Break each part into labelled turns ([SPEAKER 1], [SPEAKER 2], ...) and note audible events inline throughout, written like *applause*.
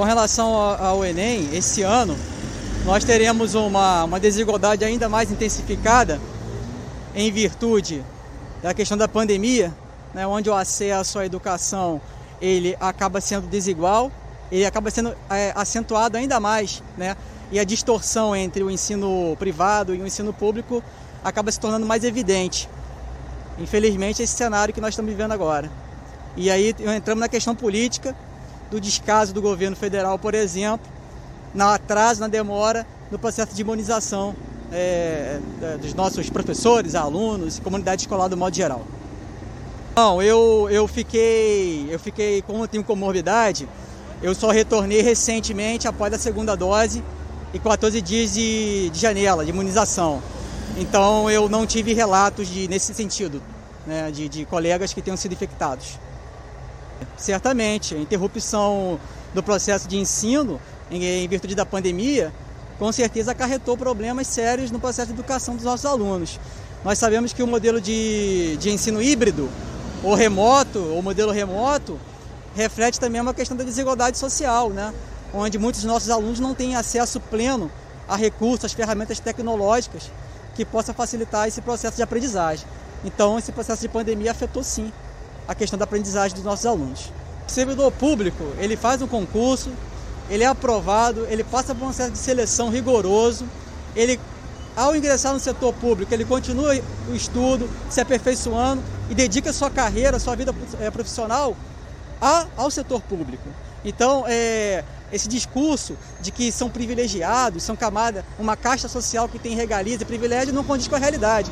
[SPEAKER 1] Com relação ao Enem, esse ano nós teremos uma, uma desigualdade ainda mais intensificada em virtude da questão da pandemia, né, onde o acesso à educação ele acaba sendo desigual, ele acaba sendo é, acentuado ainda mais, né, e a distorção entre o ensino privado e o ensino público acaba se tornando mais evidente. Infelizmente, esse cenário que nós estamos vivendo agora. E aí entramos na questão política, do descaso do governo federal, por exemplo, no atraso, na demora no processo de imunização é, dos nossos professores, alunos e comunidade escolar do modo geral. Não, eu, eu fiquei, eu fiquei, como eu tenho comorbidade, eu só retornei recentemente após a segunda dose e 14 dias de, de janela, de imunização. Então eu não tive relatos de, nesse sentido, né, de, de colegas que tenham sido infectados. Certamente, a interrupção do processo de ensino em, virtude da pandemia, com certeza acarretou problemas sérios no processo de educação dos nossos alunos. Nós sabemos que o modelo de, de ensino híbrido, ou remoto, ou modelo remoto, reflete também uma questão da desigualdade social, né? onde muitos dos nossos alunos não têm acesso pleno a recursos, às ferramentas tecnológicas que possa facilitar esse processo de aprendizagem. Então, esse processo de pandemia afetou sim a questão da aprendizagem dos nossos alunos. O servidor público, ele faz um concurso, ele é aprovado, ele passa por um processo de seleção rigoroso, ele ao ingressar no setor público, ele continua o estudo, se aperfeiçoando e dedica sua carreira, sua vida é, profissional a, ao setor público. Então, é, esse discurso de que são privilegiados, são camada, uma caixa social que tem regalias e privilégios, não condiz com a realidade.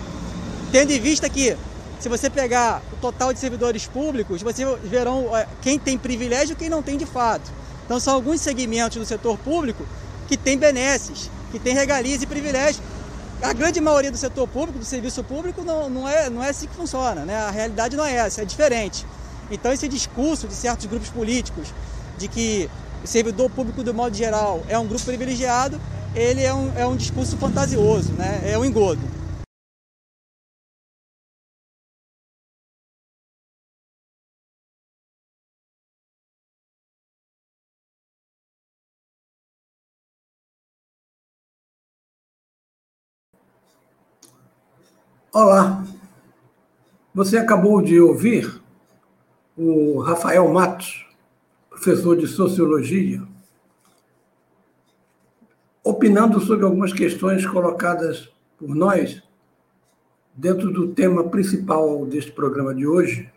[SPEAKER 1] Tendo em vista que se você pegar o total de servidores públicos, você verão é, quem tem privilégio e quem não tem de fato. Então são alguns segmentos do setor público que têm benesses, que têm regalias e privilégios. A grande maioria do setor público, do serviço público, não, não, é, não é assim que funciona. Né? A realidade não é essa, é diferente. Então esse discurso de certos grupos políticos de que o servidor público, do modo geral, é um grupo privilegiado, ele é um, é um discurso fantasioso, né? é um engodo.
[SPEAKER 2] Olá, você acabou de ouvir o Rafael Matos, professor de Sociologia, opinando sobre algumas questões colocadas por nós dentro do tema principal deste programa de hoje,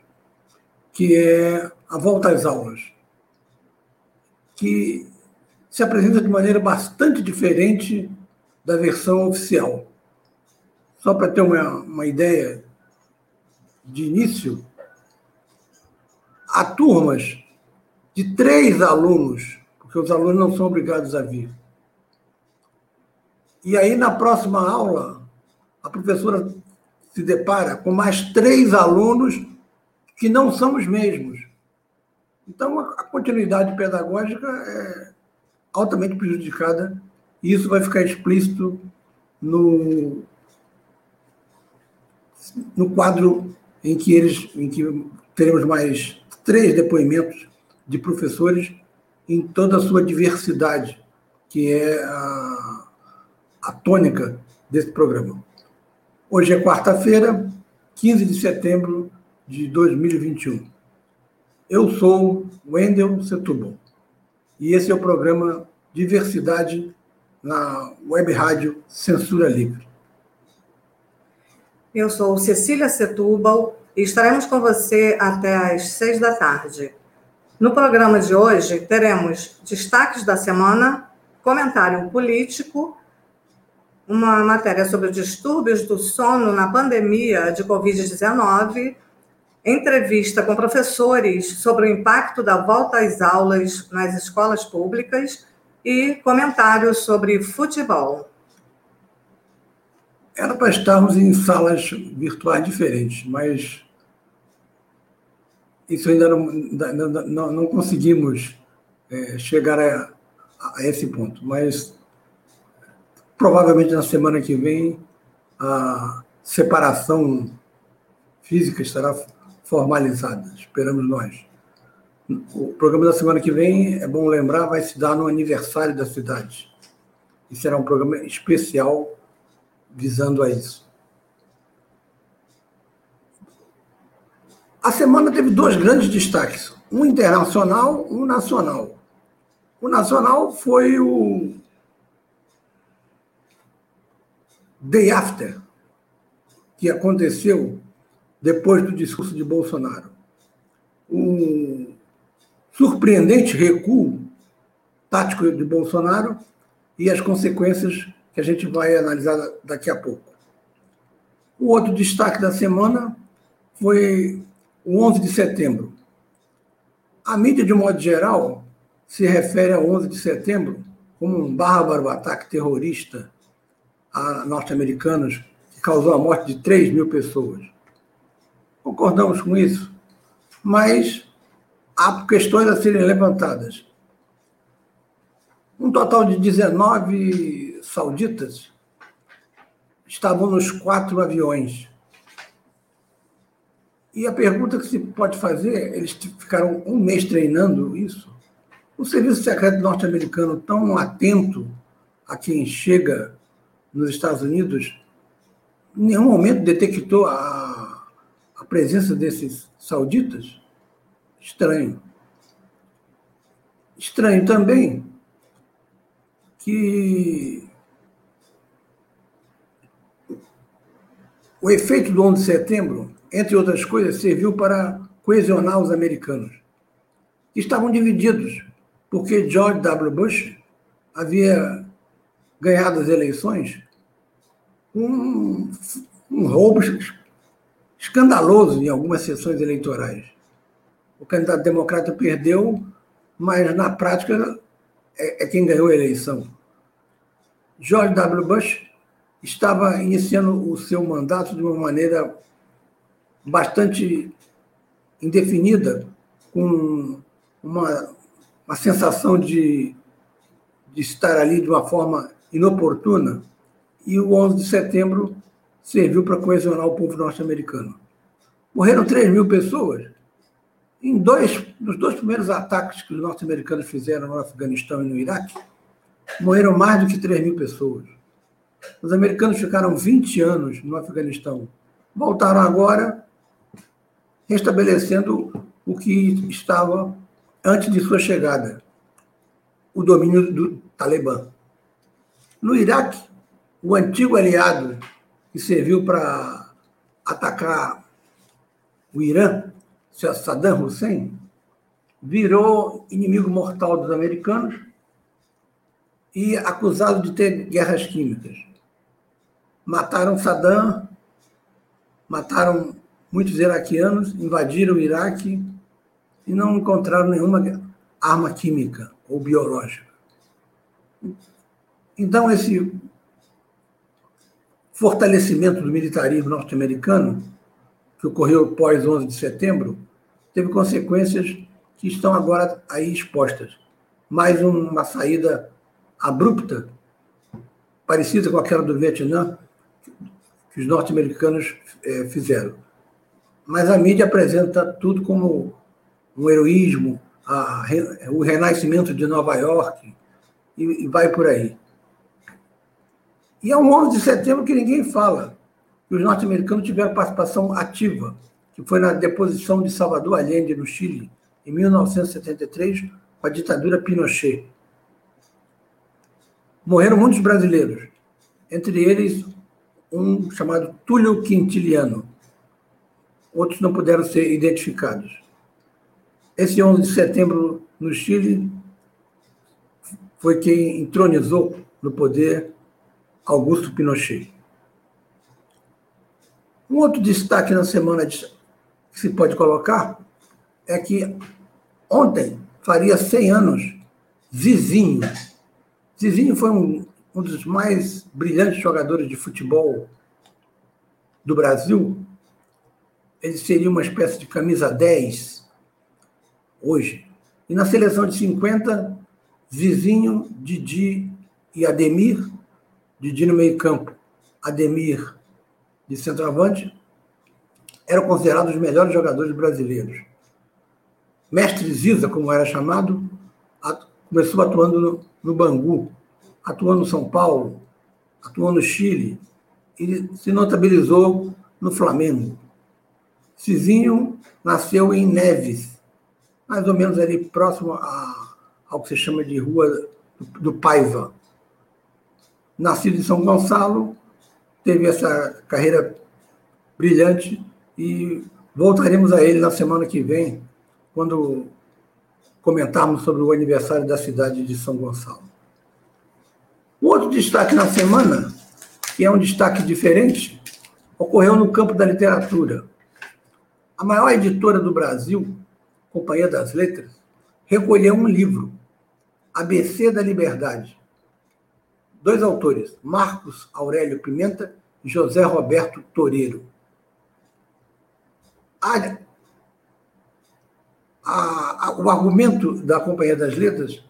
[SPEAKER 2] que é a volta às aulas, que se apresenta de maneira bastante diferente da versão oficial. Só para ter uma, uma ideia de início, há turmas de três alunos, porque os alunos não são obrigados a vir. E aí, na próxima aula, a professora se depara com mais três alunos que não são os mesmos. Então, a continuidade pedagógica é altamente prejudicada e isso vai ficar explícito no no quadro em que eles, em que teremos mais três depoimentos de professores em toda a sua diversidade, que é a, a tônica desse programa. Hoje é quarta-feira, 15 de setembro de 2021. Eu sou Wendel Setúbal e esse é o programa Diversidade na Web Rádio Censura Livre.
[SPEAKER 3] Eu sou Cecília Setúbal e estaremos com você até às seis da tarde. No programa de hoje, teremos destaques da semana, comentário político, uma matéria sobre distúrbios do sono na pandemia de Covid-19, entrevista com professores sobre o impacto da volta às aulas nas escolas públicas e comentários sobre futebol.
[SPEAKER 2] Era para estarmos em salas virtuais diferentes, mas isso ainda não, não, não, conseguimos é, chegar a, a esse ponto. Mas provavelmente na semana que vem a separação física estará formalizada, esperamos nós. O programa da semana que vem, é bom lembrar, vai se dar no aniversário da cidade. E será um programa especial visando a isso. A semana teve dois grandes destaques, um internacional, um nacional. O nacional foi o Day After, que aconteceu depois do discurso de Bolsonaro. Um surpreendente recuo tático de Bolsonaro e as consequências que a gente vai analisar daqui a pouco. O outro destaque da semana foi o 11 de setembro. A mídia, de modo geral, se refere ao 11 de setembro como um bárbaro ataque terrorista a norte-americanos que causou a morte de 3 mil pessoas. Concordamos com isso, mas há questões a serem levantadas. Um total de 19 sauditas estavam nos quatro aviões. E a pergunta que se pode fazer, eles ficaram um mês treinando isso. O serviço secreto norte-americano tão atento a quem chega nos Estados Unidos, em nenhum momento detectou a, a presença desses sauditas? Estranho. Estranho também que o efeito do 11 de setembro, entre outras coisas, serviu para coesionar os americanos, estavam divididos, porque George W. Bush havia ganhado as eleições um, um roubo escandaloso em algumas sessões eleitorais. O candidato democrata perdeu, mas na prática é, é quem ganhou a eleição. George W. Bush estava iniciando o seu mandato de uma maneira bastante indefinida, com uma, uma sensação de, de estar ali de uma forma inoportuna, e o 11 de setembro serviu para coesionar o povo norte-americano. Morreram 3 mil pessoas. Em dois, nos dois primeiros ataques que os norte-americanos fizeram no Afeganistão e no Iraque, morreram mais do que 3 mil pessoas. Os americanos ficaram 20 anos no Afeganistão. Voltaram agora, restabelecendo o que estava antes de sua chegada, o domínio do Talibã. No Iraque, o antigo aliado que serviu para atacar o Irã, Saddam Hussein, virou inimigo mortal dos americanos e acusado de ter guerras químicas. Mataram Saddam, mataram muitos iraquianos, invadiram o Iraque e não encontraram nenhuma arma química ou biológica. Então, esse fortalecimento do militarismo norte-americano, que ocorreu pós 11 de setembro, teve consequências que estão agora aí expostas. Mais uma saída abrupta, parecida com aquela do Vietnã, que os norte-americanos é, fizeram. Mas a mídia apresenta tudo como um heroísmo, a, o renascimento de Nova York, e, e vai por aí. E é um 11 de setembro que ninguém fala. que os norte-americanos tiveram participação ativa, que foi na deposição de Salvador Allende, no Chile, em 1973, com a ditadura Pinochet. Morreram muitos brasileiros, entre eles um chamado Túlio Quintiliano. Outros não puderam ser identificados. Esse 11 de setembro no Chile foi quem entronizou no poder Augusto Pinochet. Um outro destaque na semana que se pode colocar é que ontem faria 100 anos Zizinho. Zizinho foi um, um dos mais brilhantes jogadores de futebol do Brasil. Ele seria uma espécie de camisa 10 hoje. E na seleção de 50, Zizinho, Didi e Ademir, Didi no meio-campo, Ademir de centroavante, eram considerados os melhores jogadores brasileiros. Mestre Ziza, como era chamado, começou atuando no, no Bangu, atuou no São Paulo, atuou no Chile e se notabilizou no Flamengo. Cizinho nasceu em Neves, mais ou menos ali próximo a, ao que se chama de Rua do Paiva. Nascido em São Gonçalo, teve essa carreira brilhante e voltaremos a ele na semana que vem, quando comentarmos sobre o aniversário da cidade de São Gonçalo. Outro destaque na semana, que é um destaque diferente, ocorreu no campo da literatura. A maior editora do Brasil, Companhia das Letras, recolheu um livro, ABC da Liberdade. Dois autores, Marcos Aurélio Pimenta e José Roberto Toreiro. A a, a, o argumento da Companhia das Letras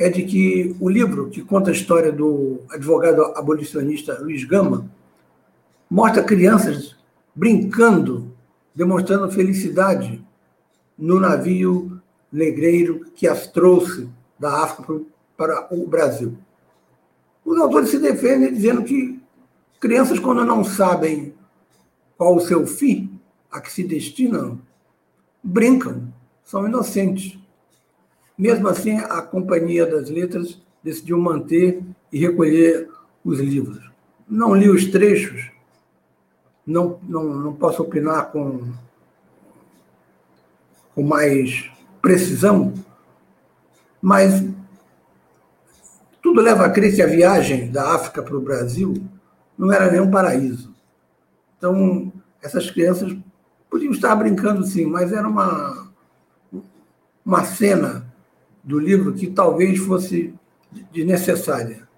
[SPEAKER 2] é de que o livro, que conta a história do advogado abolicionista Luiz Gama, mostra crianças brincando, demonstrando felicidade no navio negreiro que as trouxe da África para o Brasil. Os autores se defendem dizendo que crianças, quando não sabem qual o seu fim, a que se destinam, brincam, são inocentes. Mesmo assim, a Companhia das Letras decidiu manter e recolher os livros. Não li os trechos, não, não, não posso opinar com, com mais precisão, mas tudo leva a crer que a viagem da África para o Brasil não era nenhum paraíso. Então, essas crianças podiam estar brincando sim, mas era uma, uma cena do livro que talvez fosse desnecessária.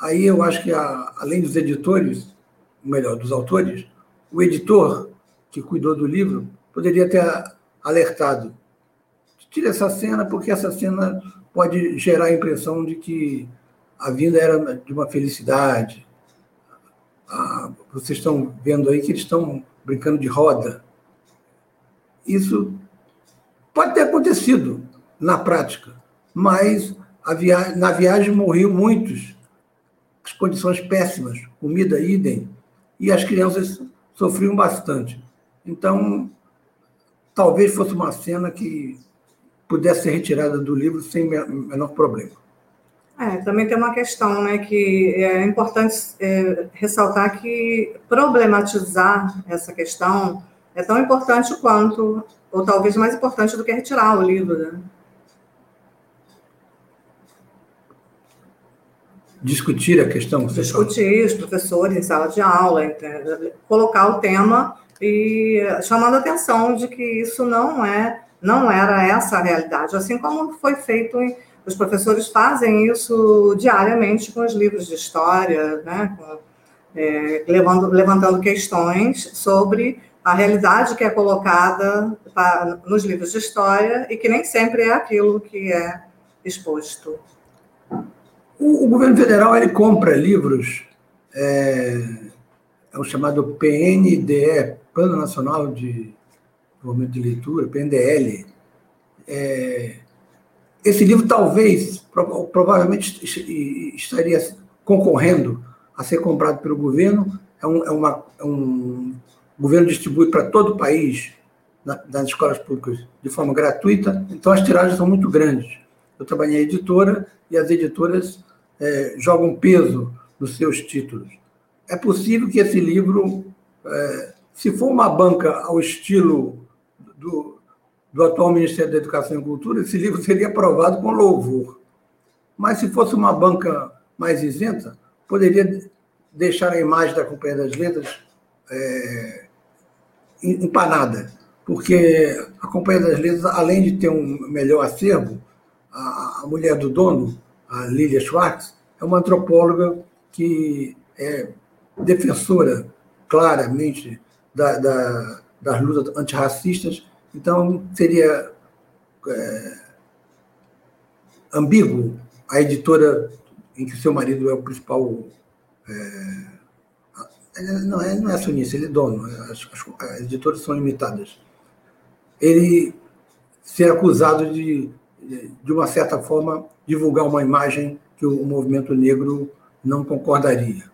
[SPEAKER 2] Aí eu acho que, a, além dos editores, melhor, dos autores, o editor que cuidou do livro poderia ter alertado. Tire essa cena, porque essa cena pode gerar a impressão de que a vinda era de uma felicidade. Ah, vocês estão vendo aí que eles estão brincando de roda. Isso Pode ter acontecido na prática, mas via... na viagem morriam muitos, as condições péssimas, comida idem, e as crianças sofriam bastante. Então, talvez fosse uma cena que pudesse ser retirada do livro sem menor problema.
[SPEAKER 3] É, também tem uma questão, né, que é importante é, ressaltar que problematizar essa questão é tão importante quanto ou talvez mais importante do que retirar o livro. Né?
[SPEAKER 2] Discutir a questão.
[SPEAKER 3] Discutir, os professores em sala de aula, colocar o tema e chamando a atenção de que isso não é, não era essa a realidade, assim como foi feito em, os professores fazem isso diariamente com os livros de história, né? É, levando, levantando questões sobre a realidade que é colocada nos livros de história e que nem sempre é aquilo que é exposto.
[SPEAKER 2] O, o governo federal ele compra livros, é, é o chamado PNDE, Plano Nacional de Desenvolvimento de Leitura, PNDL. É, esse livro talvez, provavelmente estaria concorrendo a ser comprado pelo governo. É, um, é, uma, é um o governo distribui para todo o país, nas escolas públicas, de forma gratuita, então as tiragens são muito grandes. Eu trabalhei em editora e as editoras é, jogam peso nos seus títulos. É possível que esse livro, é, se for uma banca ao estilo do, do atual Ministério da Educação e Cultura, esse livro seria aprovado com louvor. Mas se fosse uma banca mais isenta, poderia deixar a imagem da Companhia das Letras é, empanada, porque a Companhia das Letras, além de ter um melhor acervo, a, a mulher do dono, a Lilia Schwartz, é uma antropóloga que é defensora claramente da, da, das lutas antirracistas, então seria é, ambíguo a editora em que seu marido é o principal. É, não, é, não é acionista, ele é dono, as, as, as editoras são limitadas. Ele ser acusado de, de uma certa forma, divulgar uma imagem que o movimento negro não concordaria.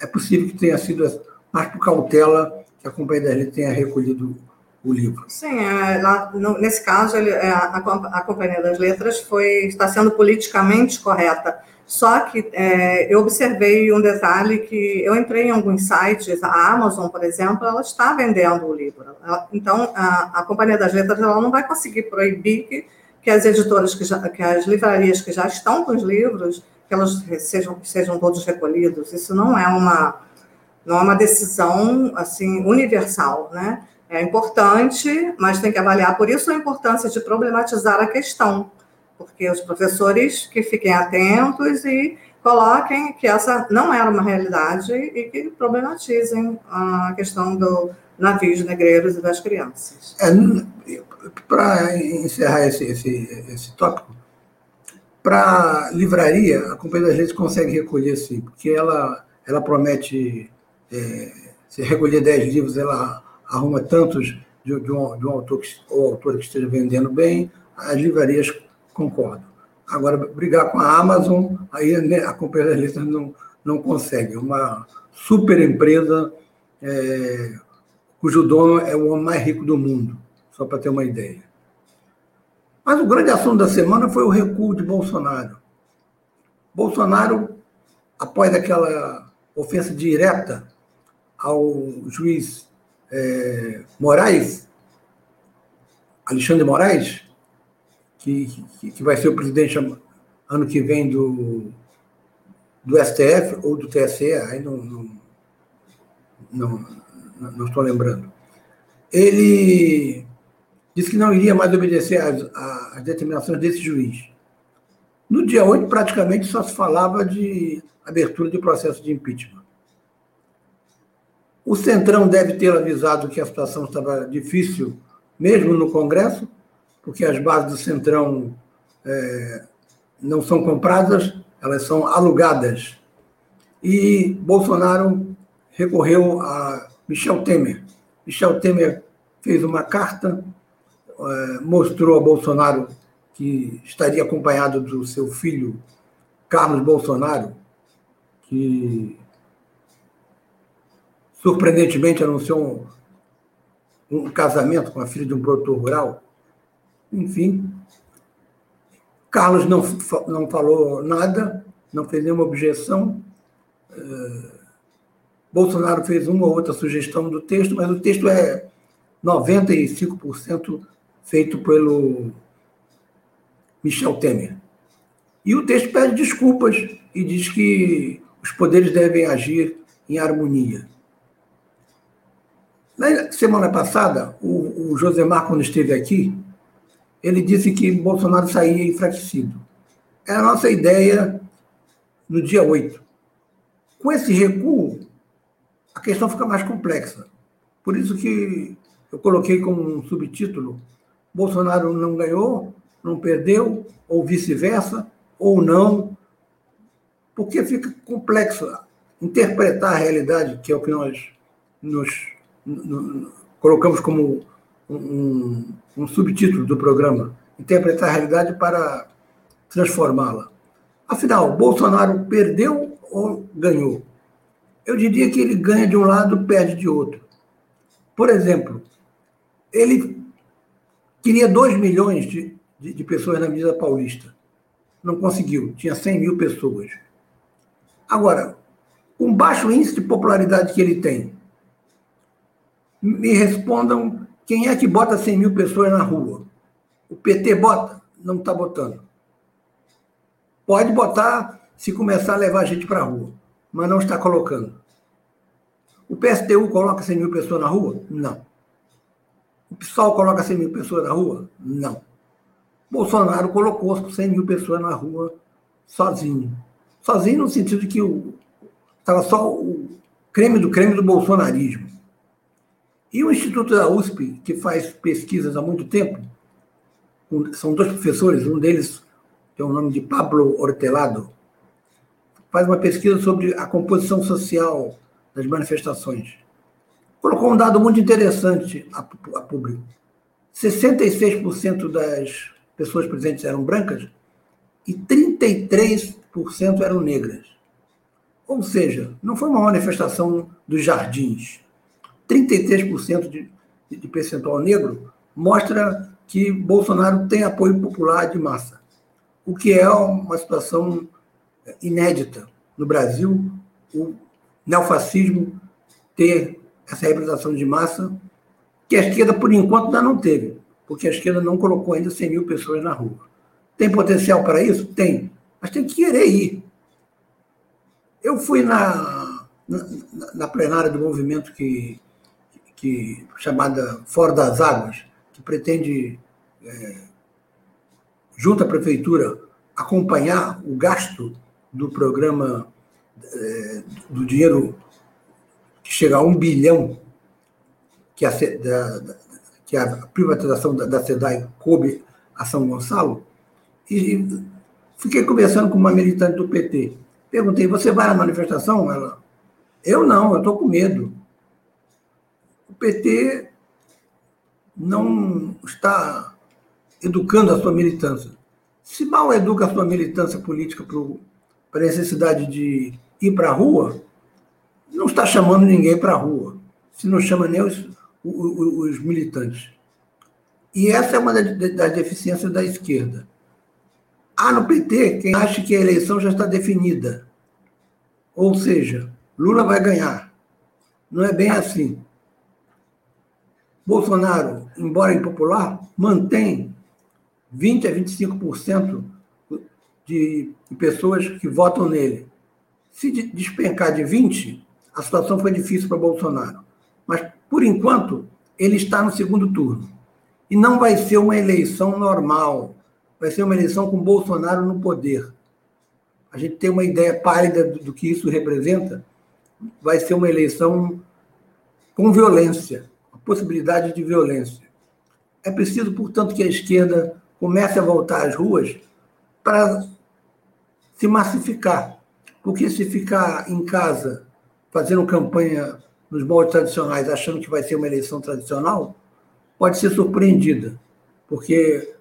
[SPEAKER 2] É possível que tenha sido, mais por cautela, que a Companhia das Letras tenha recolhido o livro.
[SPEAKER 3] Sim, é, lá, no, nesse caso, ele, é, a, a, Companhia das Letras foi, está sendo politicamente correta. Só que é, eu observei um detalhe que eu entrei em alguns sites, a Amazon, por exemplo, ela está vendendo o livro. Ela, então, a, a, Companhia das Letras ela não vai conseguir proibir que, que as editoras, que, já, que as livrarias que já estão com os livros, que elas sejam, sejam todos recolhidos. Isso não é uma não é uma decisão assim universal, né? É importante, mas tem que avaliar por isso a importância de problematizar a questão, porque os professores que fiquem atentos e coloquem que essa não era uma realidade e que problematizem a questão do navios negreiros e das crianças.
[SPEAKER 2] É, Para encerrar esse, esse, esse tópico, para livraria, a Companhia das Letras consegue recolher sim, porque ela, ela promete, é, se recolher 10 livros, ela arruma tantos de, de, um, de um autor que, ou autor que esteja vendendo bem, as livrarias concordam. Agora, brigar com a Amazon, aí né, a Companhia das Letras não, não consegue. Uma super empresa é, cujo dono é o homem mais rico do mundo, só para ter uma ideia. Mas o grande assunto da semana foi o recuo de Bolsonaro. Bolsonaro, após aquela ofensa direta ao juiz é, Moraes, Alexandre Moraes, que, que, que, vai ser o presidente ano que vem do, do STF ou do TSE, aí não, não, não, não estou lembrando. Ele disse que não iria mais obedecer às, determinações desse juiz. No dia 8, praticamente só se falava de abertura de processo de impeachment. O Centrão deve ter avisado que a situação estava difícil, mesmo no Congresso, porque as bases do Centrão é, não são compradas, elas são alugadas. E Bolsonaro recorreu a Michel Temer. Michel Temer fez uma carta é, mostrou a Bolsonaro que estaria acompanhado do seu filho Carlos Bolsonaro, que surpreendentemente anunciou um, um casamento com a filha de um produtor rural. Enfim, Carlos não, não falou nada, não fez nenhuma objeção. É, Bolsonaro fez uma ou outra sugestão do texto, mas o texto é 95% feito pelo Michel Temer. E o texto pede desculpas e diz que os poderes devem agir em harmonia. Na semana passada, o, o Josemar, quando esteve aqui, ele disse que Bolsonaro saía enfraquecido. Era a nossa ideia no dia 8. Com esse recuo, a questão fica mais complexa. Por isso que eu coloquei como um subtítulo Bolsonaro não ganhou, não perdeu, ou vice-versa, ou não, porque fica complexo interpretar a realidade, que é o que nós nos no, colocamos como um, um subtítulo do programa, interpretar a realidade para transformá-la. Afinal, Bolsonaro perdeu ou ganhou? Eu diria que ele ganha de um lado, perde de outro. Por exemplo, ele Queria 2 milhões de, de, de, pessoas na Avenida Paulista. Não conseguiu, tinha 100 mil pessoas. Agora, com baixo índice de popularidade que ele tem, me respondam quem é que bota 100 mil pessoas na rua. O PT bota? Não está botando. Pode botar se começar a levar gente para a rua, mas não está colocando. O PSTU coloca 100 mil pessoas na rua? Não. O PSOL coloca 100 mil pessoas na rua? Não. Bolsonaro colocou 100 mil pessoas na rua sozinho. Sozinho no sentido que estava só o creme do creme do bolsonarismo. E o Instituto da USP, que faz pesquisas há muito tempo, são dois professores, um deles tem o nome de Pablo Hortelado, faz uma pesquisa sobre a composição social das manifestações. Colocou um dado muito interessante a, a público. 66% das pessoas presentes eram brancas e 33% eram negras. Ou seja, não foi uma manifestação dos jardins. 33% de, de percentual negro mostra que Bolsonaro tem apoio popular de massa, o que é uma situação inédita no Brasil, o neofascismo ter essa representação de massa, que a esquerda, por enquanto, ainda não teve, porque a esquerda não colocou ainda 100 mil pessoas na rua. Tem potencial para isso? Tem, mas tem que querer ir. Eu fui na, na, na plenária do movimento que, que chamada Fora das Águas, que pretende, é, junto à prefeitura, acompanhar o gasto do programa é, do dinheiro que chega a um bilhão que a, da, que a privatização da, da SEDAI coube a São Gonçalo, e fiquei conversando com uma militante do PT. Perguntei, você vai na manifestação? Ela, eu não, eu estou com medo. O PT não está educando a sua militância. Se mal educa a sua militância política para a necessidade de ir para a rua, não está chamando ninguém para a rua. Se não chama nem os, os, os militantes. E essa é uma das deficiências da esquerda. Há no PT quem acha que a eleição já está definida. Ou seja, Lula vai ganhar. Não é bem assim. Bolsonaro, embora impopular, mantém 20 a 25% de pessoas que votam nele. Se despencar de 20, a situação foi difícil para Bolsonaro. Mas, por enquanto, ele está no segundo turno. E não vai ser uma eleição normal. Vai ser uma eleição com Bolsonaro no poder. A gente tem uma ideia pálida do, que isso representa. Vai ser uma eleição com violência, a possibilidade de violência. É preciso, portanto, que a esquerda comece a voltar às ruas para se massificar. Porque se ficar em casa fazendo campanha nos moldes tradicionais, achando que vai ser uma eleição tradicional, pode ser surpreendida, porque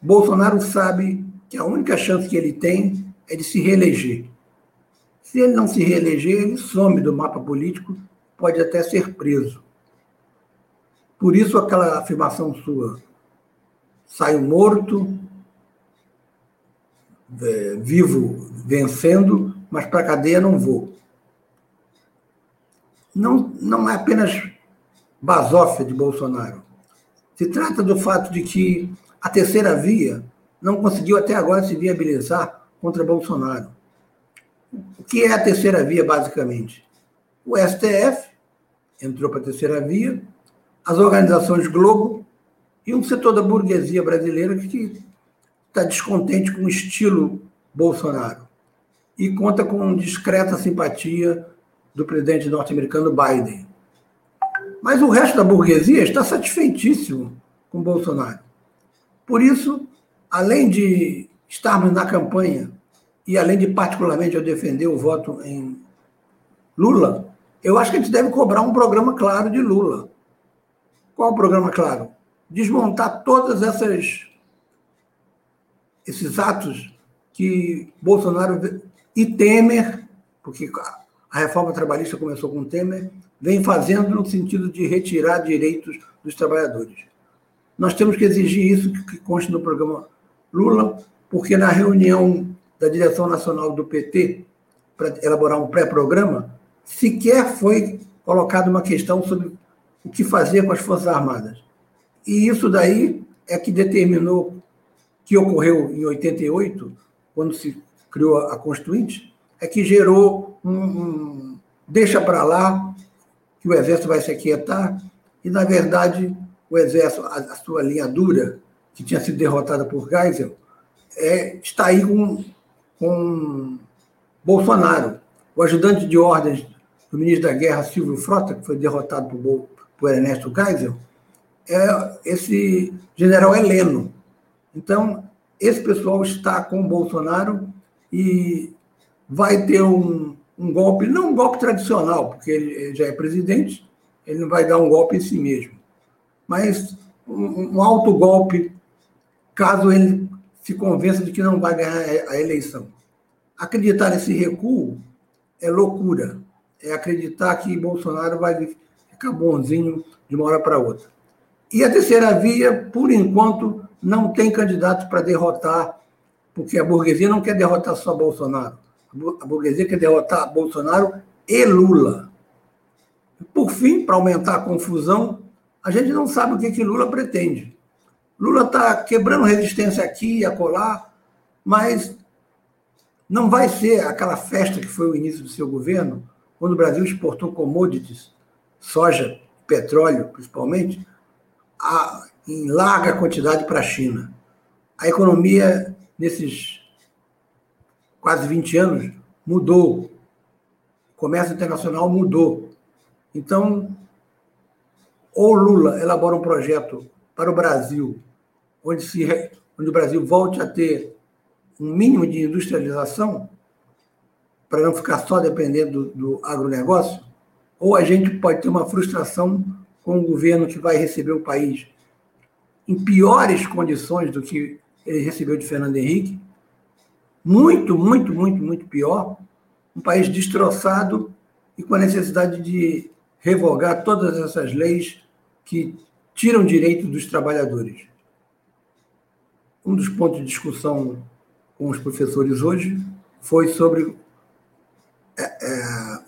[SPEAKER 2] Bolsonaro sabe que a única chance que ele tem é de se reeleger. Se ele não se reeleger, ele some do mapa político, pode até ser preso. Por isso, aquela afirmação sua, saio morto, é, vivo vencendo, mas para a cadeia não vou não, não é apenas basófia de Bolsonaro. Se trata do fato de que a terceira via não conseguiu até agora se viabilizar contra Bolsonaro. O que é a terceira via, basicamente? O STF entrou para a terceira via, as organizações Globo e um setor da burguesia brasileira que está descontente com o estilo Bolsonaro e conta com discreta simpatia do presidente norte-americano Biden. Mas o resto da burguesia está satisfeitíssimo com Bolsonaro. Por isso, além de estarmos na campanha e além de particularmente eu defender o voto em Lula, eu acho que a gente deve cobrar um programa claro de Lula. Qual o programa claro? Desmontar todas essas esses atos que Bolsonaro e Temer, porque a reforma trabalhista começou com Temer, vem fazendo no sentido de retirar direitos dos trabalhadores. Nós temos que exigir isso que conste no programa Lula, porque na reunião da direção nacional do PT, para elaborar um pré-programa, sequer foi colocada uma questão sobre o que fazer com as Forças Armadas. E isso daí é que determinou que ocorreu em 88, quando se criou a Constituinte, é que gerou um, um, deixa para lá, que o exército vai se aquietar, e, na verdade, o exército, a, a sua linha dura, que tinha sido derrotada por Geisel, é, está aí com, com Bolsonaro. O ajudante de ordens do ministro da Guerra, Silvio Frota, que foi derrotado por, por Ernesto Geisel, é esse general Heleno. Então, esse pessoal está com o Bolsonaro e vai ter um, um golpe, não um golpe tradicional, porque ele já é presidente, ele não vai dar um golpe em si mesmo, mas um, um alto golpe, caso ele se convença de que não vai ganhar a eleição. Acreditar nesse recuo é loucura, é acreditar que Bolsonaro vai ficar bonzinho de uma hora para outra. E a terceira via, por enquanto, não tem candidato para derrotar, porque a burguesia não quer derrotar só Bolsonaro. A burguesia quer derrotar Bolsonaro e Lula. Por fim, para aumentar a confusão, a gente não sabe o que, que Lula pretende. Lula está quebrando resistência aqui e acolá, mas não vai ser aquela festa que foi o início do seu governo, quando o Brasil exportou commodities, soja, petróleo principalmente, a, em larga quantidade para a China. A economia, nesses quase 20 anos, mudou. O comércio internacional mudou. Então, ou Lula elabora um projeto para o Brasil, onde, se, onde o Brasil volte a ter um mínimo de industrialização, para não ficar só dependendo do, do agronegócio, ou a gente pode ter uma frustração com um governo que vai receber o país em piores condições do que ele recebeu de Fernando Henrique, muito, muito, muito, muito pior, um país destroçado e com a necessidade de revogar todas essas leis que tiram direito dos trabalhadores. Um dos pontos de discussão com os professores hoje foi sobre é, é,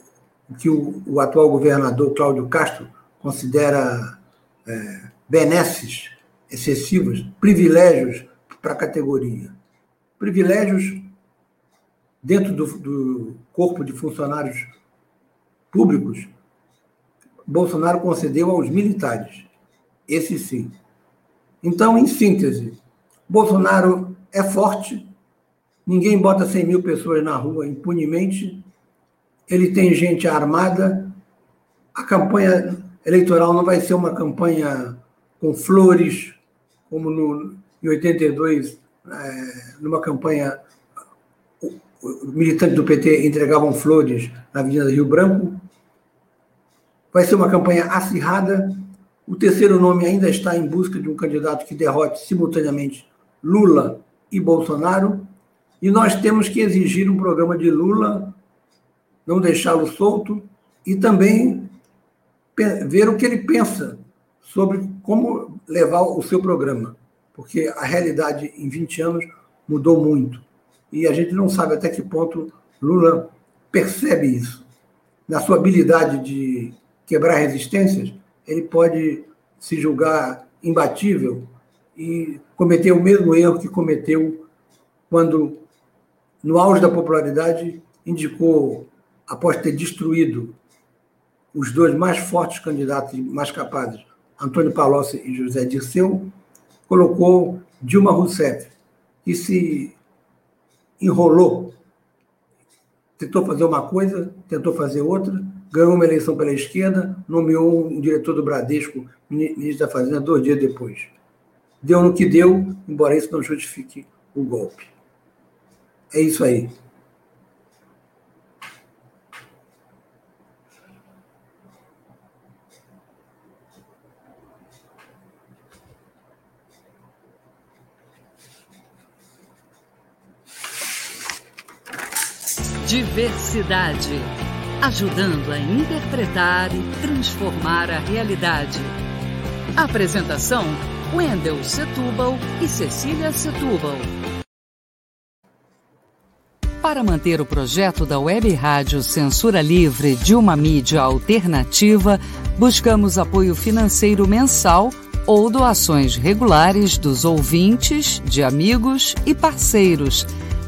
[SPEAKER 2] que o, o, atual governador Cláudio Castro considera é, benesses excessivos, privilégios para a categoria. Privilégios dentro do, do corpo de funcionários públicos, Bolsonaro concedeu aos militares. Esse sim. Então, em síntese, Bolsonaro é forte, ninguém bota 100 mil pessoas na rua impunemente, ele tem gente armada, a campanha eleitoral não vai ser uma campanha com flores, como no, em 82, é, numa campanha, militantes do PT entregavam flores na Avenida Rio Branco. Vai ser uma campanha acirrada. O terceiro nome ainda está em busca de um candidato que derrote simultaneamente Lula e Bolsonaro. E nós temos que exigir um programa de Lula, não deixá-lo solto, e também ver o que ele pensa sobre como levar o seu programa, porque a realidade em 20 anos mudou muito. E a gente não sabe até que ponto Lula percebe isso. Na sua habilidade de quebrar resistências, ele pode se julgar imbatível e cometer o mesmo erro que cometeu quando, no auge da popularidade, indicou, após ter destruído os dois mais fortes candidatos e mais capazes, Antônio Palocci e José Dirceu, colocou Dilma Rousseff, que se enrolou, tentou fazer uma coisa, tentou fazer outra, ganhou uma eleição pela esquerda, nomeou um diretor do Bradesco, ministro da Fazenda, dois dias depois. Deu no que deu, embora isso não justifique o golpe. É isso aí.
[SPEAKER 4] Diversidade. Ajudando a interpretar e transformar a realidade. Apresentação: Wendel Setúbal e Cecília Setúbal. Para manter o projeto da Web Rádio Censura Livre de uma mídia alternativa, buscamos apoio financeiro mensal ou doações regulares dos ouvintes, de amigos e parceiros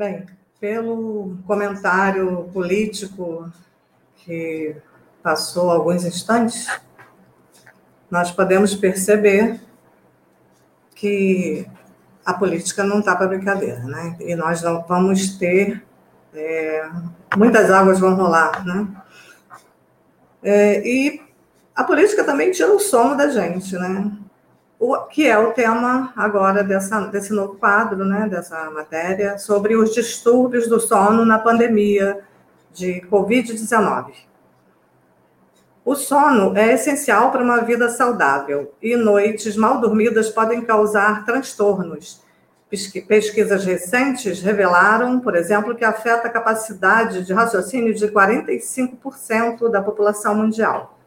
[SPEAKER 3] Bem, pelo comentário político que passou alguns instantes, nós podemos perceber que a política não está para brincadeira, né? E nós não vamos ter é, muitas águas vão rolar, né? É, e a política também tira o sono da gente, né? O, que é o tema agora dessa, desse novo quadro, né? Dessa matéria sobre os distúrbios do sono na pandemia de Covid-19. O sono é essencial para uma vida saudável e noites mal dormidas podem causar transtornos. Pesquisas recentes revelaram, por exemplo, que afeta a capacidade de raciocínio de 45% da população mundial.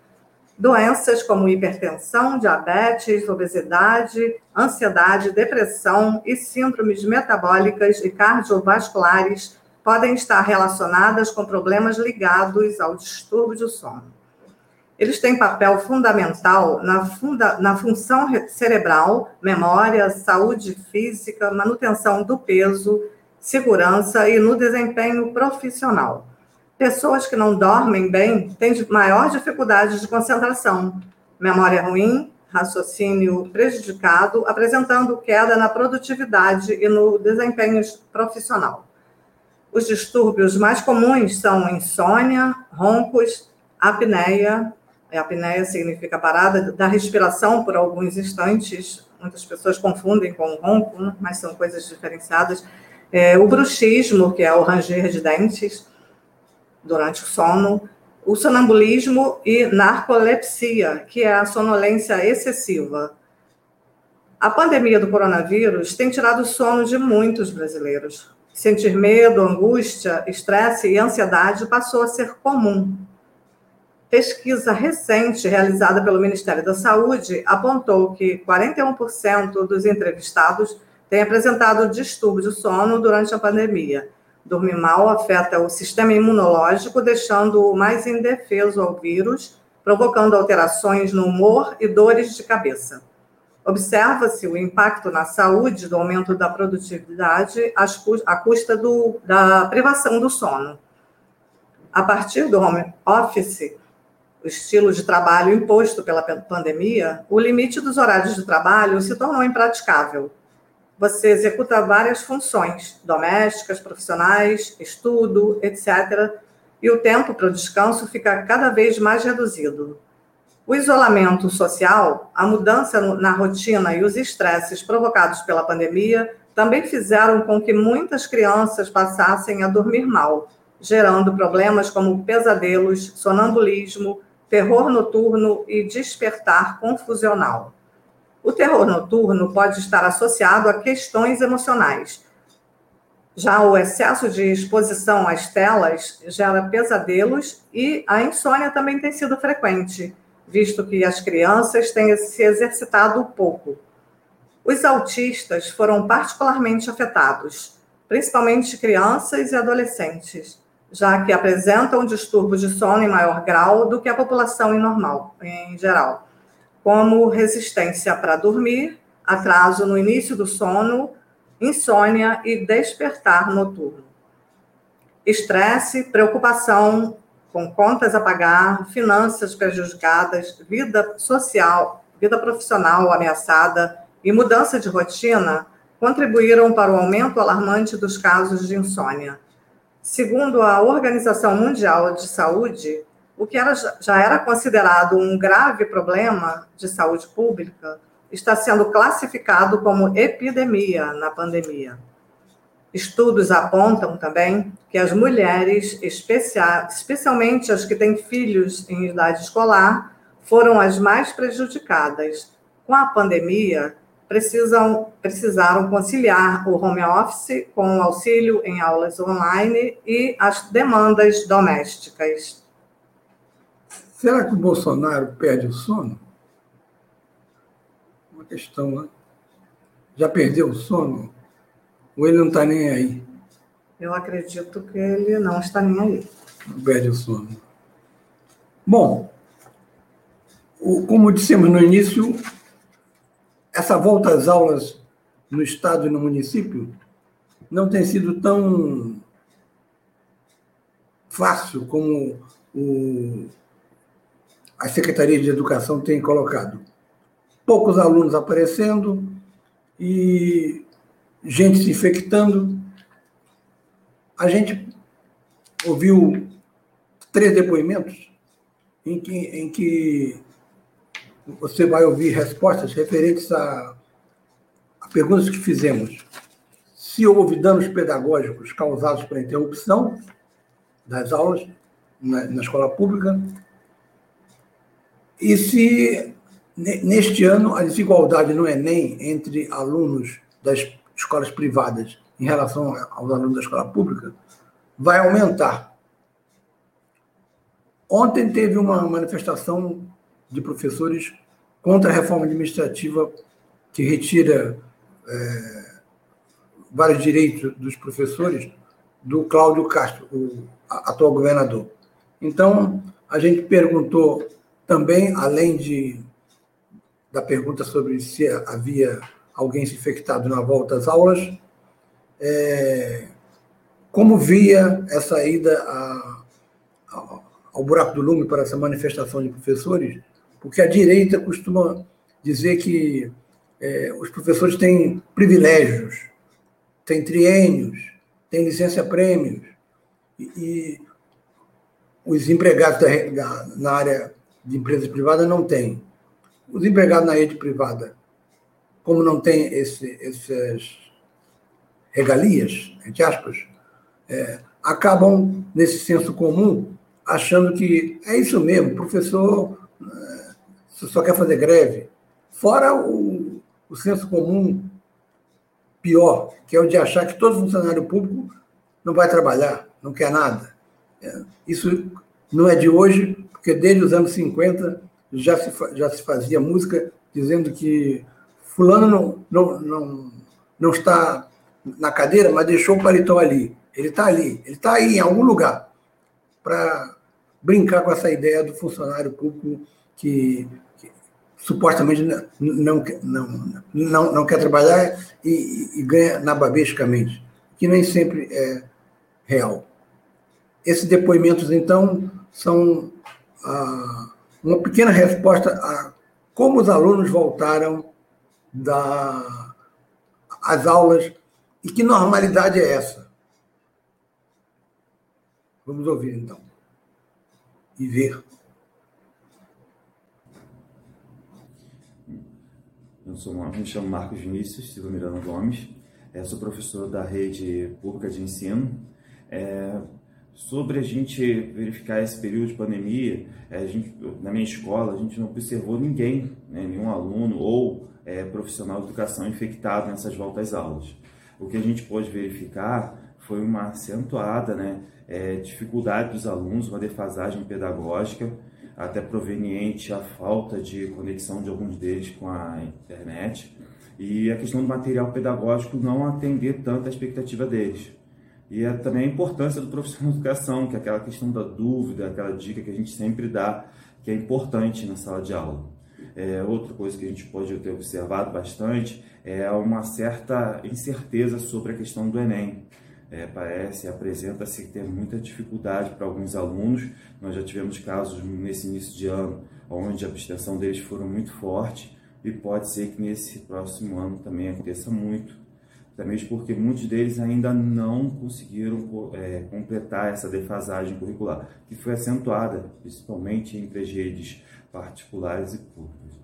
[SPEAKER 3] Doenças como hipertensão, diabetes, obesidade, ansiedade, depressão e síndromes metabólicas e cardiovasculares podem estar relacionadas com problemas ligados ao distúrbio do sono. Eles têm papel fundamental na, funda, na função cerebral, memória, saúde física, manutenção do peso, segurança e no desempenho profissional. Pessoas que não dormem bem têm maior dificuldade de concentração, memória ruim, raciocínio prejudicado, apresentando queda na produtividade e no desempenho profissional. Os distúrbios mais comuns são insônia, roncos, apneia, a apneia significa parada da respiração por alguns instantes. Muitas pessoas confundem com ronco, né? mas são coisas diferenciadas. É, o bruxismo, que é o ranger de dentes durante o sono. O sonambulismo e narcolepsia, que é a sonolência excessiva. A pandemia do coronavírus tem tirado o sono de muitos brasileiros. Sentir medo, angústia, estresse e ansiedade passou a ser comum pesquisa recente realizada pelo Ministério da Saúde apontou que 41% dos entrevistados têm apresentado distúrbio de sono durante a pandemia. Dormir mal afeta o sistema imunológico, deixando-o mais indefeso ao vírus, provocando alterações no humor e dores de cabeça. Observa-se o impacto na saúde do aumento da produtividade à custa do, da privação do sono. A partir do home office, o estilo de trabalho imposto pela pandemia, o limite dos horários de trabalho se tornou impraticável. Você executa várias funções, domésticas, profissionais, estudo, etc., e o tempo para o descanso fica cada vez mais reduzido. O isolamento social, a mudança na rotina e os estresses provocados pela pandemia também fizeram com que muitas crianças passassem a dormir mal, gerando problemas como pesadelos, sonambulismo, terror noturno e despertar confusional. O terror noturno pode estar associado a questões emocionais. Já o excesso de exposição às telas gera pesadelos e a insônia também tem sido frequente, visto que as crianças têm se exercitado pouco. Os autistas foram particularmente afetados, principalmente crianças e adolescentes já que apresentam distúrbios de sono em maior grau do que a população em normal, em geral, como resistência para dormir, atraso no início do sono, insônia e despertar noturno. Estresse, preocupação com contas a pagar, finanças prejudicadas, vida social, vida profissional ameaçada e mudança de rotina contribuíram para o aumento alarmante dos casos de insônia. Segundo a Organização Mundial de Saúde, o que era, já era considerado um grave problema de saúde pública está sendo classificado como epidemia na pandemia. Estudos apontam também que as mulheres, especialmente as que têm filhos em idade escolar, foram as mais prejudicadas. Com a pandemia, precisam, precisaram conciliar o home office com o auxílio em aulas online e as demandas domésticas.
[SPEAKER 2] Será que o Bolsonaro perde o sono? Uma questão, né? Já perdeu o sono? Ou ele não está nem aí?
[SPEAKER 3] Eu acredito que ele não está nem aí.
[SPEAKER 2] Não perde o sono. Bom, como dissemos no início, essa volta às aulas no Estado e no município não tem sido tão fácil como o, a Secretaria de Educação tem colocado. Poucos alunos aparecendo e gente se infectando. A gente ouviu três depoimentos em que, em que você vai ouvir respostas referentes a, a perguntas que fizemos. Se houve danos pedagógicos causados pela interrupção das aulas na, na escola pública, e se neste ano a desigualdade no Enem entre alunos das escolas privadas em relação aos alunos da escola pública vai aumentar. Ontem teve uma manifestação de professores contra a reforma administrativa que retira é, vários direitos dos professores do Cláudio Castro, o atual governador. Então, a gente perguntou também, além de, da pergunta sobre se havia alguém se infectado na volta às aulas, é, como via essa ida a, a, ao buraco do lume para essa manifestação de professores? Porque a direita costuma dizer que é, os professores têm privilégios, têm triênios, têm licença-prêmios, e, e, os empregados da, da, na área de empresas privadas não têm. Os empregados na rede privada, como não têm esse, essas regalias, entre aspas, é, acabam, nesse senso comum, achando que é isso mesmo, professor você só quer fazer greve. Fora o, o senso comum pior, que é o de achar que todo funcionário público não vai trabalhar, não quer nada. É, isso não é de hoje, porque desde os anos 50 já se, já se fazia música dizendo que fulano não, não, não, não está na cadeira, mas deixou o paletó ali. Ele está ali, ele está aí em algum lugar para brincar com essa ideia do funcionário público que supostamente não, não, não, não, não quer trabalhar e, e ganha nababescamente, que nem sempre é real. Esses depoimentos, então, são ah, uma pequena resposta a como os alunos voltaram da, aulas e que normalidade é essa. Vamos ouvir, então, e ver.
[SPEAKER 5] Eu sou, me chamo Marcos Vinícius Silva Miranda Gomes, é, sou professor da rede pública de ensino. É, sobre a gente verificar esse período de pandemia, é, gente, na minha escola a gente não observou ninguém, né, nenhum aluno ou é, profissional de educação infectado nessas voltas aulas. O que a gente pôde verificar foi uma acentuada né, é, dificuldade dos alunos, uma defasagem pedagógica, até proveniente a falta de conexão de alguns deles com a internet e a questão do material pedagógico não atender tanto a expectativa deles. E é também a importância do profissional de educação, que é aquela questão da dúvida, aquela dica que a gente sempre dá, que é importante na sala de aula. É, outra coisa que a gente pode ter observado bastante é uma certa incerteza sobre a questão do Enem é, parece, apresenta-se ter muita dificuldade para alguns alunos. Nós já tivemos casos nesse início de ano onde a abstenção deles foram muito forte e pode ser que nesse próximo ano também aconteça muito. Mesmo porque muitos deles ainda não conseguiram é, completar essa defasagem curricular, que foi acentuada principalmente entre as redes particulares e públicas.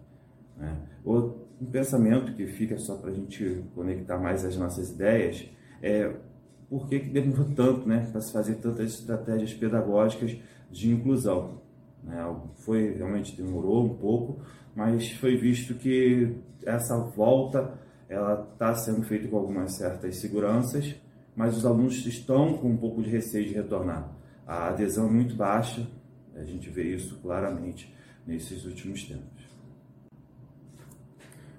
[SPEAKER 5] Né? Um pensamento que fica só para a gente conectar mais as nossas ideias é por que, que demorou *laughs* tanto né, para se fazer tantas estratégias pedagógicas de inclusão. Né? Foi realmente demorou um pouco, mas foi visto que essa volta ela está sendo feita com algumas certas seguranças, mas os alunos estão com um pouco de receio de retornar. A adesão é muito baixa, a gente vê isso claramente nesses últimos tempos.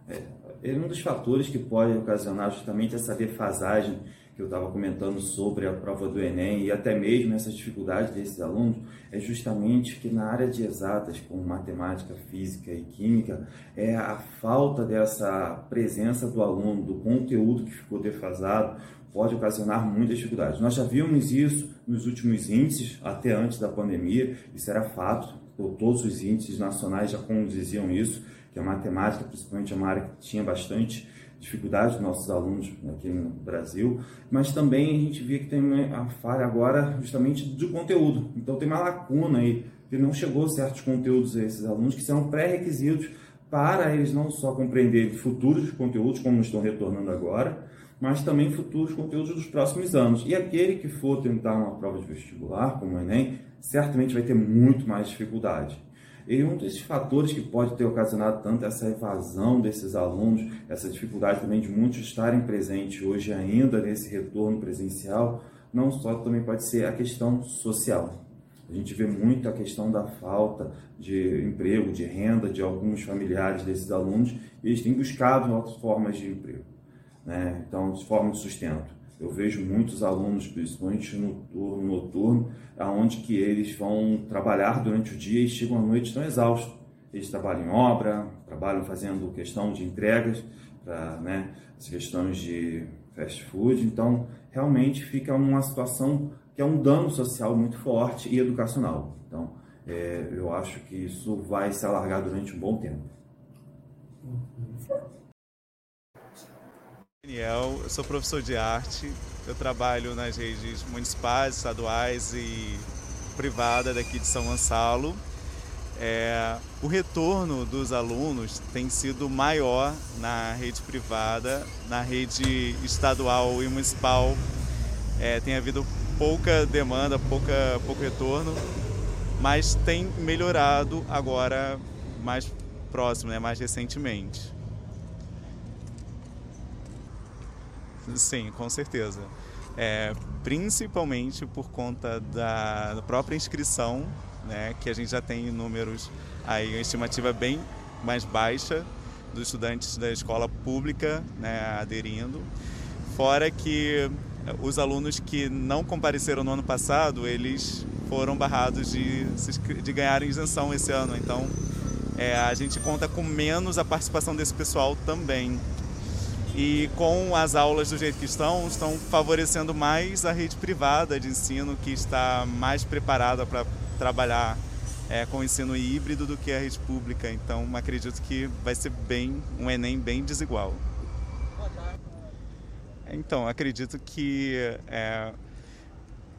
[SPEAKER 5] É, um dos fatores que pode ocasionar justamente essa defasagem que eu estava comentando sobre a prova do Enem e até mesmo essa dificuldade desses alunos é justamente que na área de exatas, como matemática, física e química, é a falta dessa presença do aluno, do conteúdo que ficou defasado, pode ocasionar muitas dificuldades. Nós já vimos isso nos últimos índices, até antes da pandemia, isso era fato, todos os índices nacionais já condiziam isso, que a matemática, principalmente, é uma área que tinha bastante dificuldade dos nossos alunos aqui no Brasil, mas também a gente vê que tem a falha agora justamente do conteúdo. Então tem uma lacuna aí, que não chegou certos conteúdos a esses alunos que são pré-requisitos para eles não só compreenderem futuros conteúdos, como estão retornando agora, mas também futuros conteúdos dos próximos anos. E aquele que for tentar uma prova de vestibular, como o Enem, certamente vai ter muito mais dificuldade. E um desses fatores que pode ter ocasionado tanto essa evasão desses alunos, essa dificuldade também de muitos estarem presentes hoje ainda nesse retorno presencial, não só também pode ser a questão social. A gente vê muito a questão da falta de emprego, de renda de alguns familiares desses alunos e eles têm buscado outras formas de emprego, né? então, de forma de sustento. Eu vejo muitos alunos, principalmente no turno noturno, aonde que eles vão trabalhar durante o dia e chegam à noite tão exaustos. Eles trabalham em obra, trabalham fazendo questão de entregas, para né, as questões de fast food. Então, realmente fica uma situação que é um dano social muito forte e educacional. Então, é, eu acho que isso vai se alargar durante um bom tempo.
[SPEAKER 6] Daniel, eu sou professor de arte, eu trabalho nas redes municipais, estaduais e privada daqui de São Gonçalo. É, o retorno dos alunos tem sido maior na rede privada, na rede estadual e municipal é, tem havido pouca demanda, pouca, pouco retorno, mas tem melhorado agora mais próximo, né, mais recentemente. Sim, com certeza. É, principalmente por conta da, própria inscrição, né, que a gente já tem números, aí uma estimativa bem mais baixa dos estudantes da escola pública né, aderindo. Fora que os alunos que não compareceram no ano passado, eles foram barrados de, de ganharem isenção esse ano. Então, é, a gente conta com menos a participação desse pessoal também e com as aulas do jeito que estão, estão favorecendo mais a rede privada de ensino que está mais preparada para trabalhar é, com ensino híbrido do que a rede pública. Então, acredito que vai ser bem um Enem bem desigual. Então, acredito que é,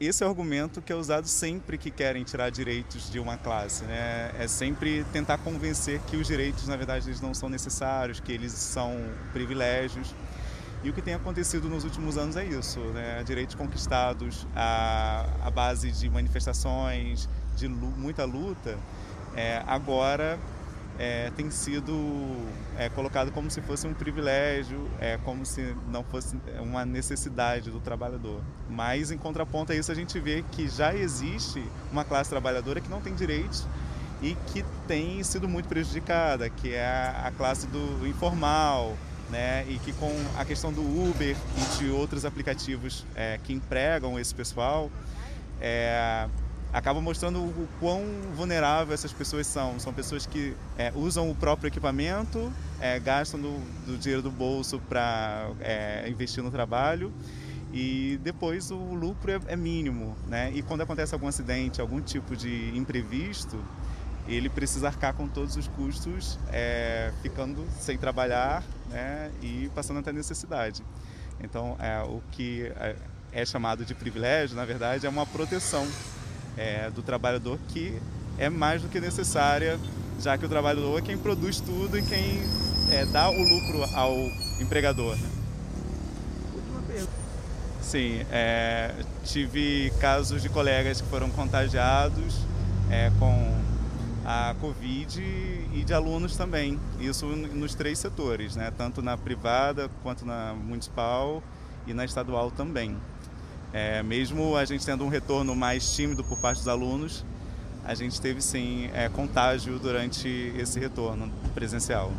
[SPEAKER 6] esse é o argumento que é usado sempre que querem tirar direitos de uma classe, né? É sempre tentar convencer que os direitos, na verdade, eles não são necessários, que eles são privilégios. E o que tem acontecido nos últimos anos é isso, né? Direitos conquistados à, à base de manifestações, de muita luta, é, agora é, tem sido é, colocado como se fosse um privilégio, é, como se não fosse uma necessidade do trabalhador. Mas, em contraponto a isso, a gente vê que já existe uma classe trabalhadora que não tem direitos e que tem sido muito prejudicada, que é a classe do informal, né? E que com a questão do Uber e de outros aplicativos é, que empregam esse pessoal, é, acaba mostrando o quão vulnerável essas pessoas são. São pessoas que é, usam o próprio equipamento, é, gastam do, do, dinheiro do bolso para é, investir no trabalho e depois o lucro é, é, mínimo, né? E quando acontece algum acidente, algum tipo de imprevisto, ele precisa arcar com todos os custos, é, ficando sem trabalhar, né? E passando até necessidade. Então, é, o que é, é chamado de privilégio, na verdade, é uma proteção é, do trabalhador que é mais do que necessária, já que o trabalhador é quem produz tudo e quem é, dá o lucro ao empregador. Né? Última pergunta. Sim, é, tive casos de colegas que foram contagiados é, com a Covid e de alunos também. Isso nos três setores, né? tanto na privada quanto na municipal e na estadual também. É, mesmo a gente tendo um retorno mais tímido por parte dos alunos, a gente teve sim é, contágio durante esse retorno presencial.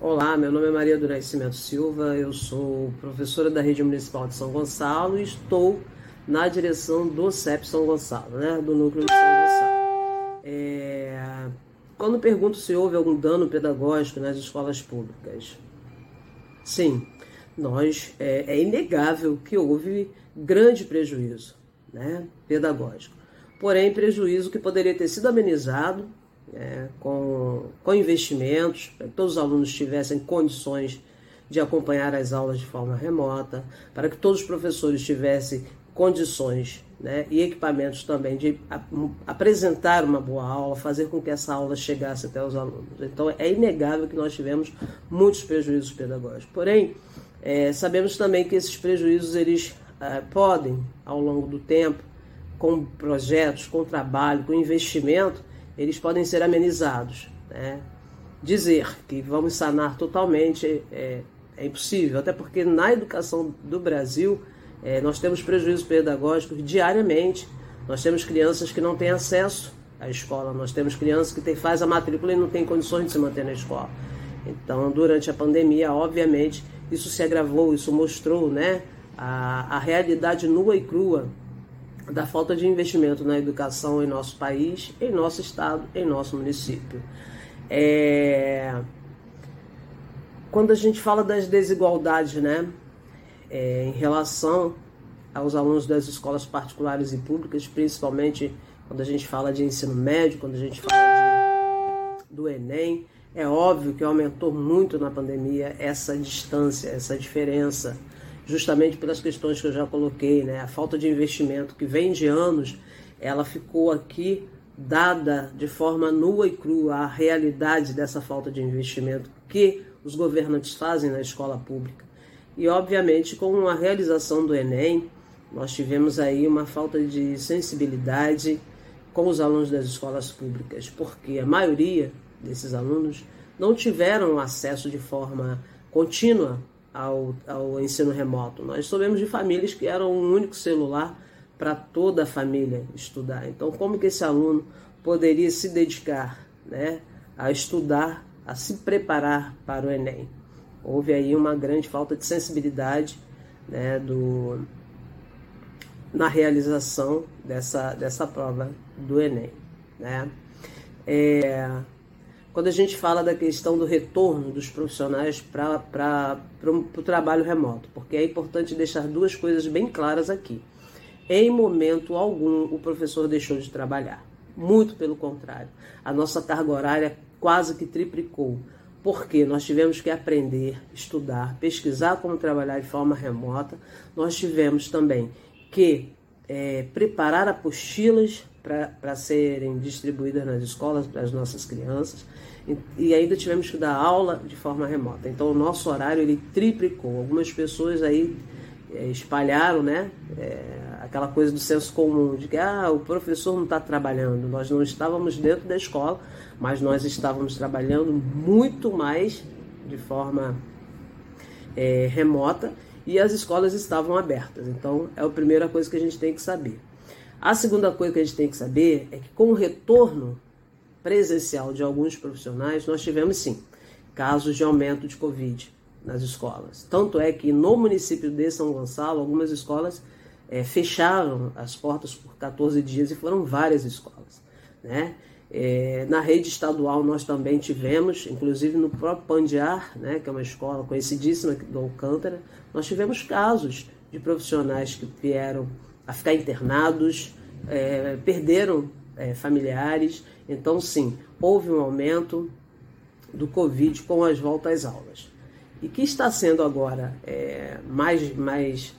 [SPEAKER 7] Olá, meu nome é Maria do Nascimento Silva, eu sou professora da Rede Municipal de São Gonçalo e estou na direção do CEP São Gonçalo, né, do Núcleo de São Gonçalo. É... Quando pergunto se houve algum dano pedagógico nas escolas públicas, sim, nós é, é inegável que houve grande prejuízo né, pedagógico. Porém, prejuízo que poderia ter sido amenizado é, com, com investimentos, para que todos os alunos tivessem condições de acompanhar as aulas de forma remota, para que todos os professores tivessem condições né, e equipamentos também de apresentar uma boa aula, fazer com que essa aula chegasse até os alunos. Então é inegável que nós tivemos muitos prejuízos pedagógicos. Porém, é, sabemos também que esses prejuízos eles é, podem, ao longo do tempo, com projetos, com trabalho, com investimento, eles podem ser amenizados. Né? Dizer que vamos sanar totalmente é, é impossível, até porque na educação do Brasil é, nós temos prejuízos pedagógicos diariamente. Nós temos crianças que não têm acesso à escola, nós temos crianças que tem, faz a matrícula e não têm condições de se manter na escola. Então, durante a pandemia, obviamente, isso se agravou, isso mostrou né, a, a realidade nua e crua da falta de investimento na educação em nosso país, em nosso estado, em nosso município. É... Quando a gente fala das desigualdades, né, é, em relação aos alunos das escolas particulares e públicas, principalmente quando a gente fala de ensino médio, quando a gente fala de, do Enem, é óbvio que aumentou muito na pandemia essa distância, essa diferença justamente pelas questões que eu já coloquei, né? A falta de investimento que vem de anos, ela ficou aqui dada de forma nua e crua a realidade dessa falta de investimento que os governantes fazem na escola pública. E obviamente com a realização do Enem, nós tivemos aí uma falta de sensibilidade com os alunos das escolas públicas, porque a maioria desses alunos não tiveram acesso de forma contínua ao, ao ensino remoto. Nós soubemos de famílias que eram um único celular para toda a família estudar. Então, como que esse aluno poderia se dedicar né, a estudar, a se preparar para o Enem? Houve aí uma grande falta de sensibilidade né, do, na realização dessa, dessa prova do Enem. Né? É, quando a gente fala da questão do retorno dos profissionais para o trabalho remoto, porque é importante deixar duas coisas bem claras aqui. Em momento algum, o professor deixou de trabalhar. Muito pelo contrário. A nossa carga horária quase que triplicou. Porque nós tivemos que aprender, estudar, pesquisar como trabalhar de forma remota. Nós tivemos também que é, preparar apostilas para serem distribuídas nas escolas para as nossas crianças e, e, ainda tivemos que dar aula de forma remota. Então o nosso horário ele triplicou. Algumas pessoas aí é, espalharam, né, é, aquela coisa do senso comum de que ah, o professor não está trabalhando. Nós não estávamos dentro da escola, mas nós estávamos trabalhando muito mais de forma é, remota e as escolas estavam abertas. Então é a primeira coisa que a gente tem que saber. A segunda coisa que a gente tem que saber é que com o retorno presencial de alguns profissionais, nós tivemos sim casos de aumento de Covid nas escolas. Tanto é que no município de São Gonçalo, algumas escolas é, fecharam as portas por 14 dias e foram várias escolas. Né? É, na rede estadual nós também tivemos, inclusive no próprio Pandiar, né, que é uma escola conhecidíssima do Alcântara, nós tivemos casos de profissionais que vieram a ficar internados, é, perderam é, familiares. Então, sim, houve um aumento do Covid com as voltas às aulas. E que está sendo agora é, mais, mais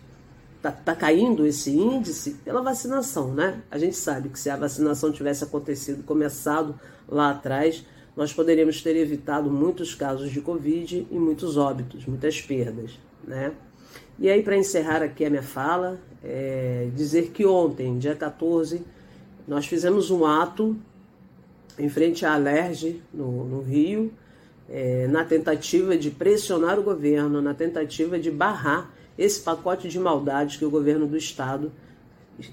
[SPEAKER 7] tá, tá, caindo esse índice pela vacinação, né? A gente sabe que se a vacinação tivesse acontecido, começado lá atrás, nós poderíamos ter evitado muitos casos de Covid e muitos óbitos, muitas perdas, né? E aí, para encerrar aqui a minha fala, é dizer que ontem, dia 14, nós fizemos um ato em frente à Alerj, no, no Rio, é, na tentativa de pressionar o governo, na tentativa de barrar esse pacote de maldades que o governo do Estado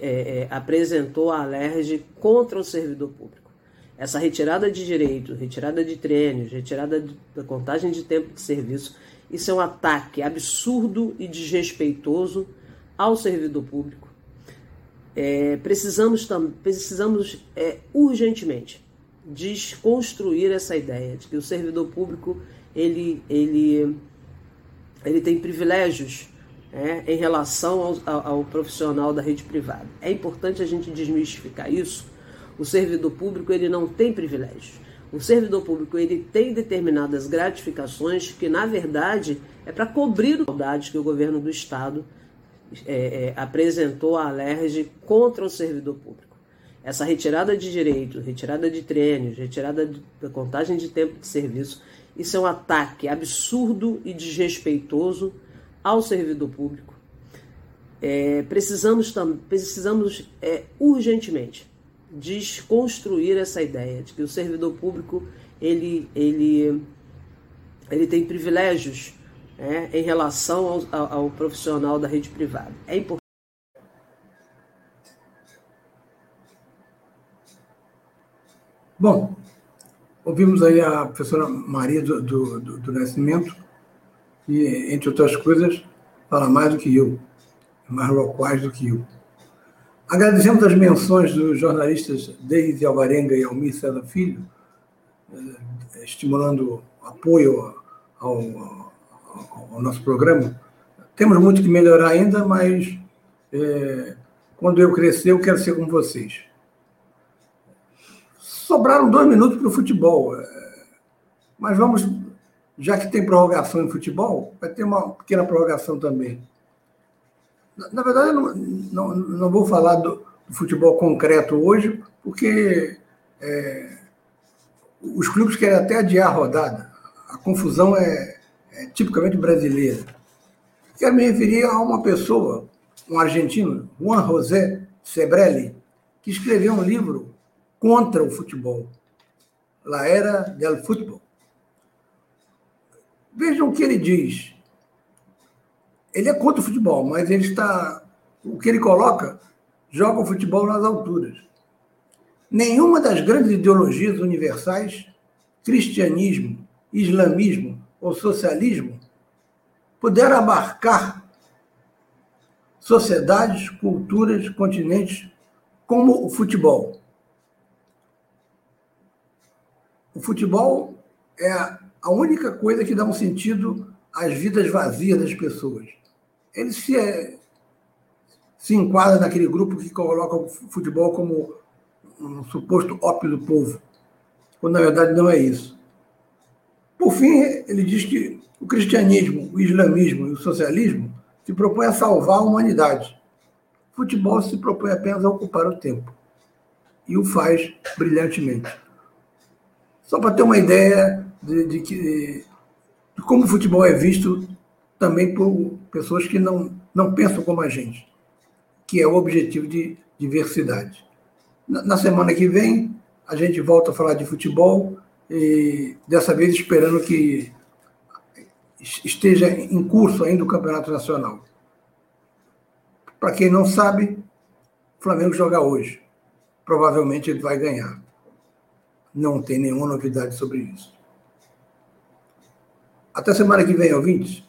[SPEAKER 7] é, é, apresentou à Alerj contra o servidor público. Essa retirada de direitos, retirada de treinos, retirada da contagem de tempo de serviço, isso é um ataque absurdo e desrespeitoso ao servidor público. É, precisamos precisamos é, urgentemente desconstruir essa ideia de que o servidor público ele, ele, ele tem privilégios é, em relação ao, ao, profissional da rede privada. É importante a gente desmistificar isso. O servidor público ele não tem privilégios. O servidor público ele tem determinadas gratificações que, na verdade, é para cobrir maldades que o governo do Estado é, é, apresentou à Alerj contra o servidor público. Essa retirada de direitos, retirada de treinos, retirada da contagem de tempo de serviço, isso é um ataque absurdo e desrespeitoso ao servidor público. É, precisamos precisamos é, urgentemente desconstruir essa ideia de que o servidor público ele, ele, ele tem privilégios é, em relação ao, ao, ao, profissional da rede privada. É importante.
[SPEAKER 2] Bom, ouvimos aí a professora Maria do, do, do Nascimento, e, entre outras coisas, fala mais do que eu, mais loquaz do que eu. Agradecemos as menções dos jornalistas Deise Alvarenga e Almir César Filho, eh, estimulando apoio ao, ao, ao, nosso programa. Temos muito que melhorar ainda, mas é, quando eu crescer, eu quero ser como vocês. Sobraram dois minutos para o futebol, eh, mas vamos já que tem prorrogação em futebol, vai ter uma pequena prorrogação também. Na, na verdade, eu não, não, não, vou falar do, do, futebol concreto hoje, porque é, os clubes querem até adiar a rodada. A confusão é, é tipicamente brasileira. Quero me referir a uma pessoa, um argentino, Juan José Sebrelli, que escreveu um livro contra o futebol, La Era del Futebol Vejam o que ele diz. Ele é contra o futebol, mas ele está. O que ele coloca joga o futebol nas alturas. Nenhuma das grandes ideologias universais, cristianismo, islamismo ou socialismo, puderam abarcar sociedades, culturas, continentes como o futebol. O futebol é a única coisa que dá um sentido às vidas vazias das pessoas. Ele se, é, se enquadra naquele grupo que coloca o futebol como um suposto ópio do povo, quando na verdade não é isso. Por fim, ele diz que o cristianismo, o islamismo e o socialismo se propõem a salvar a humanidade. O futebol se propõe apenas a ocupar o tempo. E o faz brilhantemente. Só para ter uma ideia de, de, que, de como o futebol é visto também por pessoas que não, não pensam como a gente, que é o objetivo de diversidade. Na, na semana que vem, a gente volta a falar de futebol, e dessa vez esperando que esteja em curso ainda o Campeonato Nacional. Para quem não sabe, o Flamengo joga hoje. Provavelmente ele vai ganhar. Não tem nenhuma novidade sobre isso. Até semana que vem, ouvintes.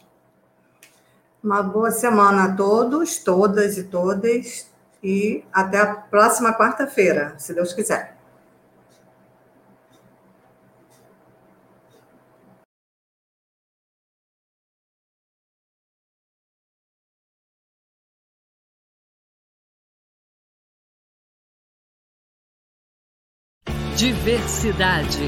[SPEAKER 3] Uma boa semana a todos, todas e todas, e até a próxima quarta-feira, se Deus quiser.
[SPEAKER 4] Diversidade.